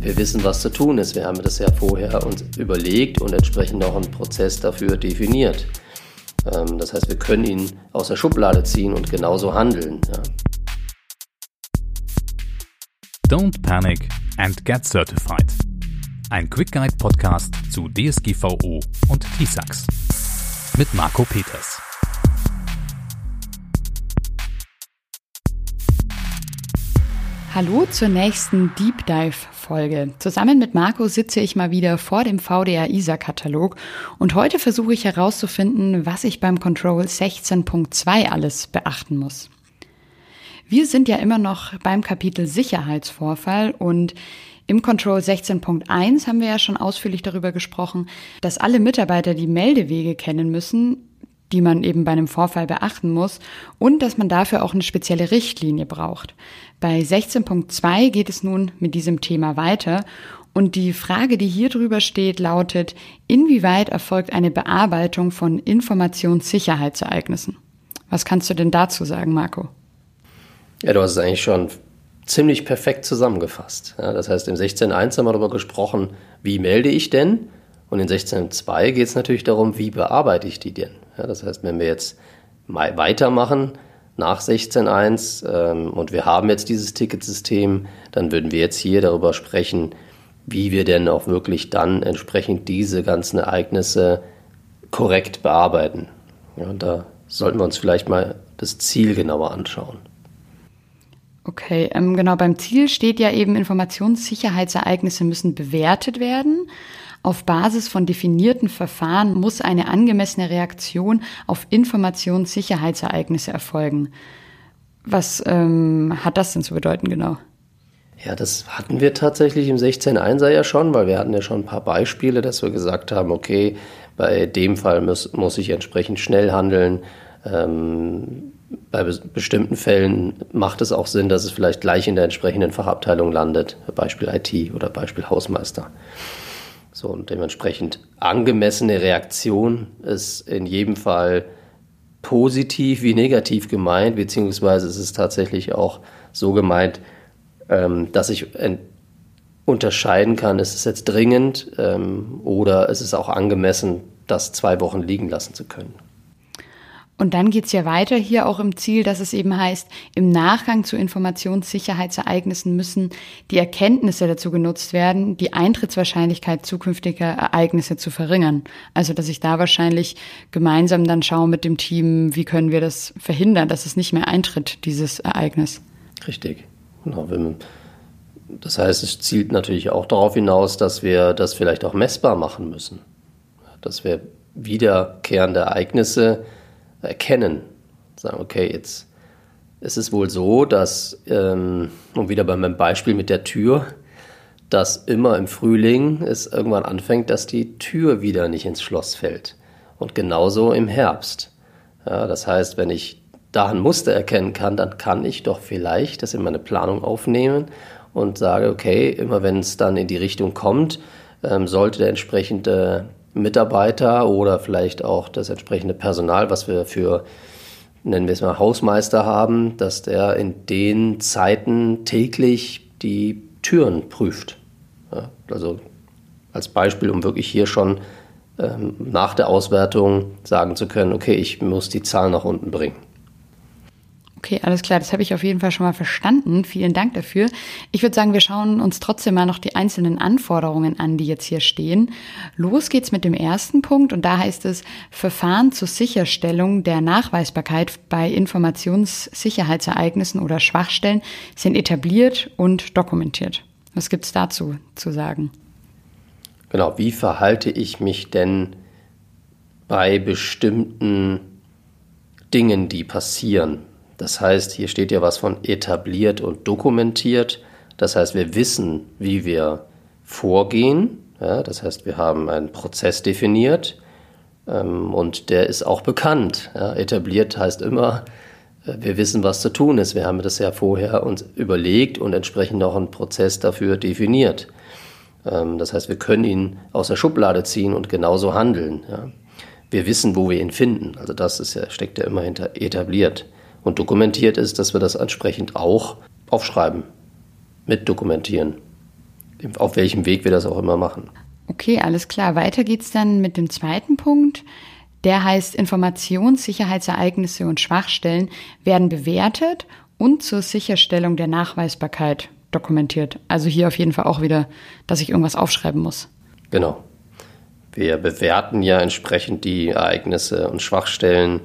Wir wissen, was zu tun ist. Wir haben das ja vorher uns überlegt und entsprechend auch einen Prozess dafür definiert. Ähm, das heißt, wir können ihn aus der Schublade ziehen und genauso handeln. Don't panic and get certified. Ein Quick Guide Podcast zu DSGVO und TISAX mit Marco Peters. Hallo zur nächsten Deep Dive Folge. Zusammen mit Marco sitze ich mal wieder vor dem VDR ISA Katalog und heute versuche ich herauszufinden, was ich beim Control 16.2 alles beachten muss. Wir sind ja immer noch beim Kapitel Sicherheitsvorfall und im Control 16.1 haben wir ja schon ausführlich darüber gesprochen, dass alle Mitarbeiter die Meldewege kennen müssen, die man eben bei einem Vorfall beachten muss und dass man dafür auch eine spezielle Richtlinie braucht. Bei 16.2 geht es nun mit diesem Thema weiter und die Frage, die hier drüber steht, lautet, inwieweit erfolgt eine Bearbeitung von Informationssicherheitsereignissen? Was kannst du denn dazu sagen, Marco? Ja, du hast es eigentlich schon ziemlich perfekt zusammengefasst. Ja, das heißt, im 16.1 haben wir darüber gesprochen, wie melde ich denn? Und in 16.2 geht es natürlich darum, wie bearbeite ich die denn? Ja, das heißt, wenn wir jetzt weitermachen nach 16.1 ähm, und wir haben jetzt dieses Ticketsystem, dann würden wir jetzt hier darüber sprechen, wie wir denn auch wirklich dann entsprechend diese ganzen Ereignisse korrekt bearbeiten. Ja, und da sollten wir uns vielleicht mal das Ziel genauer anschauen. Okay, ähm, genau, beim Ziel steht ja eben, Informationssicherheitsereignisse müssen bewertet werden. Auf Basis von definierten Verfahren muss eine angemessene Reaktion auf Informationssicherheitsereignisse erfolgen. Was ähm, hat das denn zu bedeuten genau? Ja, das hatten wir tatsächlich im 16.1er ja schon, weil wir hatten ja schon ein paar Beispiele, dass wir gesagt haben, okay, bei dem Fall muss, muss ich entsprechend schnell handeln. Ähm, bei bestimmten Fällen macht es auch Sinn, dass es vielleicht gleich in der entsprechenden Fachabteilung landet, Beispiel IT oder Beispiel Hausmeister. So, und dementsprechend angemessene Reaktion ist in jedem Fall positiv wie negativ gemeint, beziehungsweise ist es tatsächlich auch so gemeint, ähm, dass ich unterscheiden kann, ist es jetzt dringend ähm, oder ist es auch angemessen, das zwei Wochen liegen lassen zu können. Und dann geht's ja weiter hier auch im Ziel, dass es eben heißt, im Nachgang zu Informationssicherheitsereignissen müssen die Erkenntnisse dazu genutzt werden, die Eintrittswahrscheinlichkeit zukünftiger Ereignisse zu verringern. Also dass ich da wahrscheinlich gemeinsam dann schaue mit dem Team, wie können wir das verhindern, dass es nicht mehr eintritt, dieses Ereignis. Richtig. Genau. Das heißt, es zielt natürlich auch darauf hinaus, dass wir das vielleicht auch messbar machen müssen. Dass wir wiederkehrende Ereignisse erkennen. Sagen, okay, jetzt ist es wohl so, dass, ähm, und wieder bei meinem Beispiel mit der Tür, dass immer im Frühling es irgendwann anfängt, dass die Tür wieder nicht ins Schloss fällt. Und genauso im Herbst. Ja, das heißt, wenn ich da ein Muster erkennen kann, dann kann ich doch vielleicht das in meine Planung aufnehmen und sage, okay, immer wenn es dann in die Richtung kommt, ähm, sollte der entsprechende Mitarbeiter oder vielleicht auch das entsprechende Personal, was wir für, nennen wir es mal, Hausmeister haben, dass der in den Zeiten täglich die Türen prüft. Ja, also als Beispiel, um wirklich hier schon ähm, nach der Auswertung sagen zu können, okay, ich muss die Zahl nach unten bringen. Okay, alles klar, das habe ich auf jeden Fall schon mal verstanden. Vielen Dank dafür. Ich würde sagen, wir schauen uns trotzdem mal noch die einzelnen Anforderungen an, die jetzt hier stehen. Los geht's mit dem ersten Punkt und da heißt es Verfahren zur Sicherstellung der Nachweisbarkeit bei Informationssicherheitsereignissen oder Schwachstellen sind etabliert und dokumentiert. Was gibt's dazu zu sagen? Genau, wie verhalte ich mich denn bei bestimmten Dingen, die passieren? Das heißt, hier steht ja was von etabliert und dokumentiert. Das heißt, wir wissen, wie wir vorgehen. Ja, das heißt, wir haben einen Prozess definiert ähm, und der ist auch bekannt. Ja, etabliert heißt immer, äh, wir wissen, was zu tun ist. Wir haben das ja vorher uns überlegt und entsprechend auch einen Prozess dafür definiert. Ähm, das heißt, wir können ihn aus der Schublade ziehen und genauso handeln. Ja. Wir wissen, wo wir ihn finden. Also das ist ja, steckt ja immer hinter etabliert und dokumentiert ist, dass wir das entsprechend auch aufschreiben, mit dokumentieren. auf welchem Weg wir das auch immer machen. Okay, alles klar. Weiter geht's dann mit dem zweiten Punkt. Der heißt, Informationssicherheitsereignisse und Schwachstellen werden bewertet und zur Sicherstellung der Nachweisbarkeit dokumentiert. Also hier auf jeden Fall auch wieder, dass ich irgendwas aufschreiben muss. Genau. Wir bewerten ja entsprechend die Ereignisse und Schwachstellen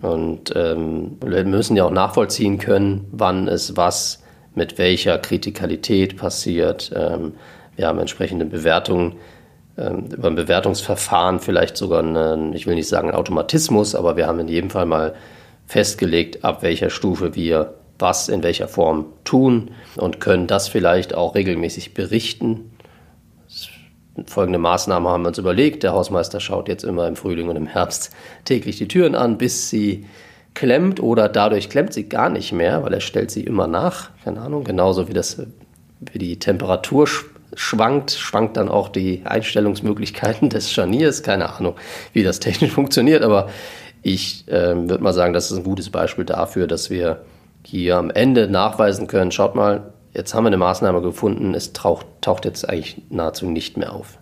und ähm, wir müssen ja auch nachvollziehen können, wann es was mit welcher Kritikalität passiert. Ähm, wir haben entsprechende Bewertungen ähm, über ein Bewertungsverfahren, vielleicht sogar einen, ich will nicht sagen einen Automatismus, aber wir haben in jedem Fall mal festgelegt, ab welcher Stufe wir was in welcher Form tun und können das vielleicht auch regelmäßig berichten. Folgende Maßnahmen haben wir uns überlegt. Der Hausmeister schaut jetzt immer im Frühling und im Herbst täglich die Türen an, bis sie klemmt oder dadurch klemmt sie gar nicht mehr, weil er stellt sie immer nach. Keine Ahnung, genauso wie das wie die Temperatur schwankt, schwankt dann auch die Einstellungsmöglichkeiten des Scharniers. Keine Ahnung, wie das technisch funktioniert, aber ich äh, würde mal sagen, das ist ein gutes Beispiel dafür, dass wir hier am Ende nachweisen können, schaut mal, jetzt haben wir eine Maßnahme gefunden, es taucht, taucht jetzt eigentlich nahezu nicht mehr auf.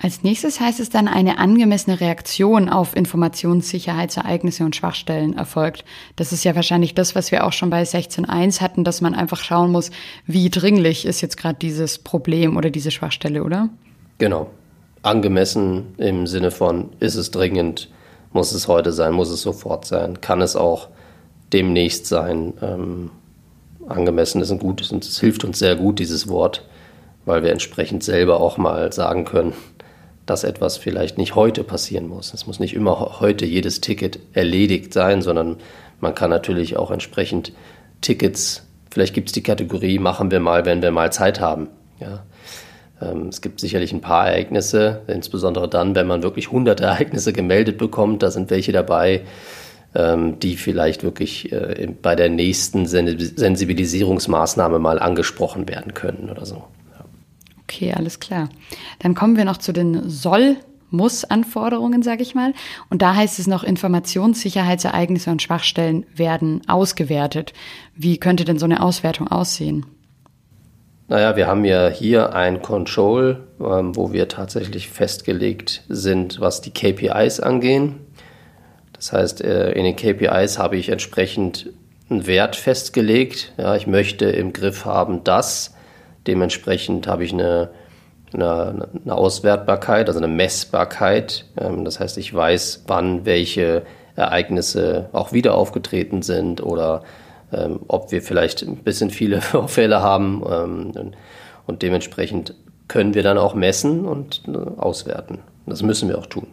Als nächstes heißt es dann, eine angemessene Reaktion auf Informationssicherheitsereignisse und Schwachstellen erfolgt. Das ist ja wahrscheinlich das, was wir auch schon bei 16.1 hatten, dass man einfach schauen muss, wie dringlich ist jetzt gerade dieses Problem oder diese Schwachstelle, oder? Genau. Angemessen im Sinne von, ist es dringend, muss es heute sein, muss es sofort sein, kann es auch demnächst sein. Ähm, angemessen ist ein gutes und es hilft uns sehr gut, dieses Wort, weil wir entsprechend selber auch mal sagen können, dass etwas vielleicht nicht heute passieren muss. Es muss nicht immer heute jedes Ticket erledigt sein, sondern man kann natürlich auch entsprechend Tickets, vielleicht gibt es die Kategorie, machen wir mal, wenn wir mal Zeit haben. Ja. Ähm, es gibt sicherlich ein paar Ereignisse, insbesondere dann, wenn man wirklich hunderte Ereignisse gemeldet bekommt. Da sind welche dabei, die vielleicht wirklich äh, bei der nächsten Sensibilisierungsmaßnahme mal angesprochen werden können oder so. Okay, alles klar. Dann kommen wir noch zu den Soll- muss-Anforderungen, sage ich mal. Und da heißt es noch, Informationssicherheitsereignisse und Schwachstellen werden ausgewertet. Wie könnte denn so eine Auswertung aussehen? Naja, wir haben ja hier ein Control, ähm, wo wir tatsächlich festgelegt sind, was die KPIs angehen. Das heißt, äh, in den KPIs habe ich entsprechend einen Wert festgelegt. Ja, ich möchte im Griff haben, dass Dementsprechend habe ich eine, eine, eine Auswertbarkeit, also eine Messbarkeit. Ähm, das heißt, ich weiß, wann welche Ereignisse auch wieder aufgetreten sind oder ähm, ob wir vielleicht ein bisschen viele Fälle haben. Ähm, und dementsprechend können wir dann auch messen und äh, auswerten. Das müssen wir auch tun.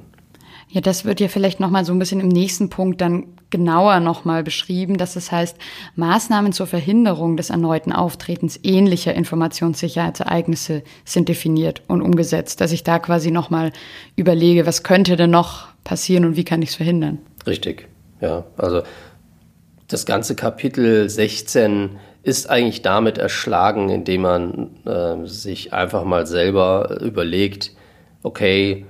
Ja, das wird ja vielleicht nochmal so ein bisschen im nächsten Punkt dann genauer nochmal beschrieben, dass es heißt, Maßnahmen zur Verhinderung des erneuten Auftretens ähnlicher Informationssicherheitsereignisse sind definiert und umgesetzt, dass ich da quasi nochmal überlege, was könnte denn noch passieren und wie kann ich es verhindern. Richtig, ja. Also das ganze Kapitel 16 ist eigentlich damit erschlagen, indem man äh, sich einfach mal selber überlegt, okay,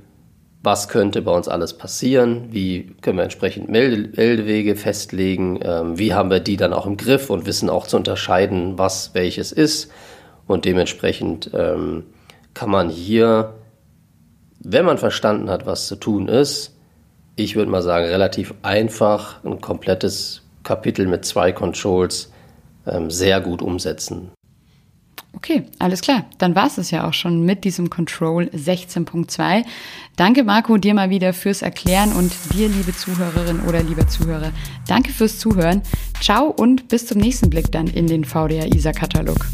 was könnte bei uns alles passieren, wie können wir entsprechend Meldewege festlegen, ähm, wie haben wir die dann auch im Griff und wissen auch zu unterscheiden, was welches ist. Und dementsprechend ähm, kann man hier, wenn man verstanden hat, was zu tun ist, ich würde mal sagen, relativ einfach ein komplettes Kapitel mit zwei Controls ähm, sehr gut umsetzen. Okay, alles klar. Dann war es ja auch schon mit diesem Control 16.2. Danke, Marco, dir mal wieder fürs Erklären und dir, liebe Zuhörerin oder lieber Zuhörer, danke fürs Zuhören. Ciao und bis zum nächsten Blick dann in den VDR ISA-Katalog.